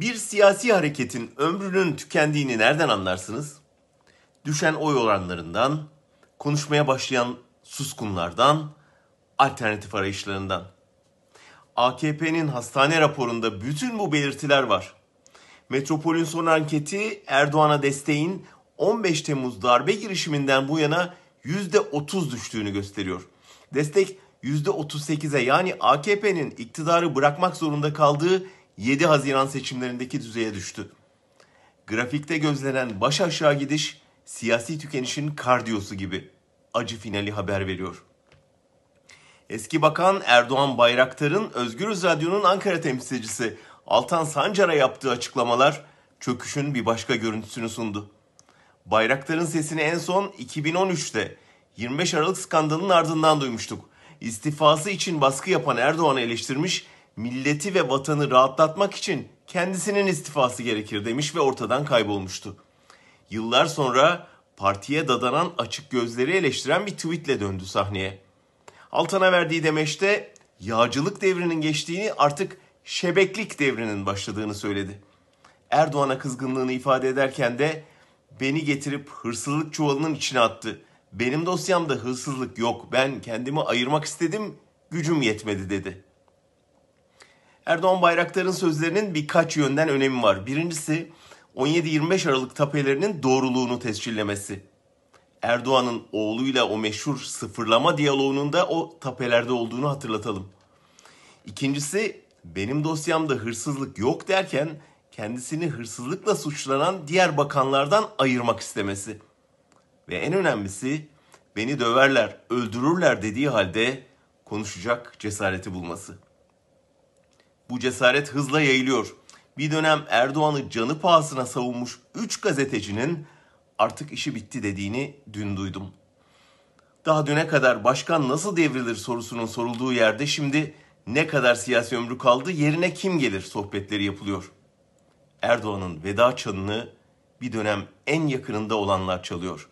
Bir siyasi hareketin ömrünün tükendiğini nereden anlarsınız? Düşen oy oranlarından, konuşmaya başlayan suskunlardan, alternatif arayışlarından. AKP'nin hastane raporunda bütün bu belirtiler var. Metropol'ün son anketi Erdoğan'a desteğin 15 Temmuz darbe girişiminden bu yana %30 düştüğünü gösteriyor. Destek %38'e yani AKP'nin iktidarı bırakmak zorunda kaldığı 7 Haziran seçimlerindeki düzeye düştü. Grafikte gözlenen baş aşağı gidiş siyasi tükenişin kardiyosu gibi acı finali haber veriyor. Eski Bakan Erdoğan Bayraktar'ın Özgürüz Radyo'nun Ankara temsilcisi Altan Sancar'a yaptığı açıklamalar çöküşün bir başka görüntüsünü sundu. Bayraktar'ın sesini en son 2013'te 25 Aralık skandalının ardından duymuştuk. İstifası için baskı yapan Erdoğan'ı eleştirmiş, milleti ve vatanı rahatlatmak için kendisinin istifası gerekir demiş ve ortadan kaybolmuştu. Yıllar sonra partiye dadanan açık gözleri eleştiren bir tweetle döndü sahneye. Altan'a verdiği demeçte yağcılık devrinin geçtiğini artık şebeklik devrinin başladığını söyledi. Erdoğan'a kızgınlığını ifade ederken de beni getirip hırsızlık çuvalının içine attı. Benim dosyamda hırsızlık yok. Ben kendimi ayırmak istedim, gücüm yetmedi dedi. Erdoğan Bayraktar'ın sözlerinin birkaç yönden önemi var. Birincisi 17-25 Aralık tapelerinin doğruluğunu tescillemesi. Erdoğan'ın oğluyla o meşhur sıfırlama diyaloğunun da o tapelerde olduğunu hatırlatalım. İkincisi benim dosyamda hırsızlık yok derken kendisini hırsızlıkla suçlanan diğer bakanlardan ayırmak istemesi. Ve en önemlisi beni döverler, öldürürler dediği halde konuşacak cesareti bulması. Bu cesaret hızla yayılıyor. Bir dönem Erdoğan'ı canı pahasına savunmuş 3 gazetecinin artık işi bitti dediğini dün duydum. Daha düne kadar başkan nasıl devrilir sorusunun sorulduğu yerde şimdi ne kadar siyasi ömrü kaldı yerine kim gelir sohbetleri yapılıyor. Erdoğan'ın veda çanını bir dönem en yakınında olanlar çalıyor.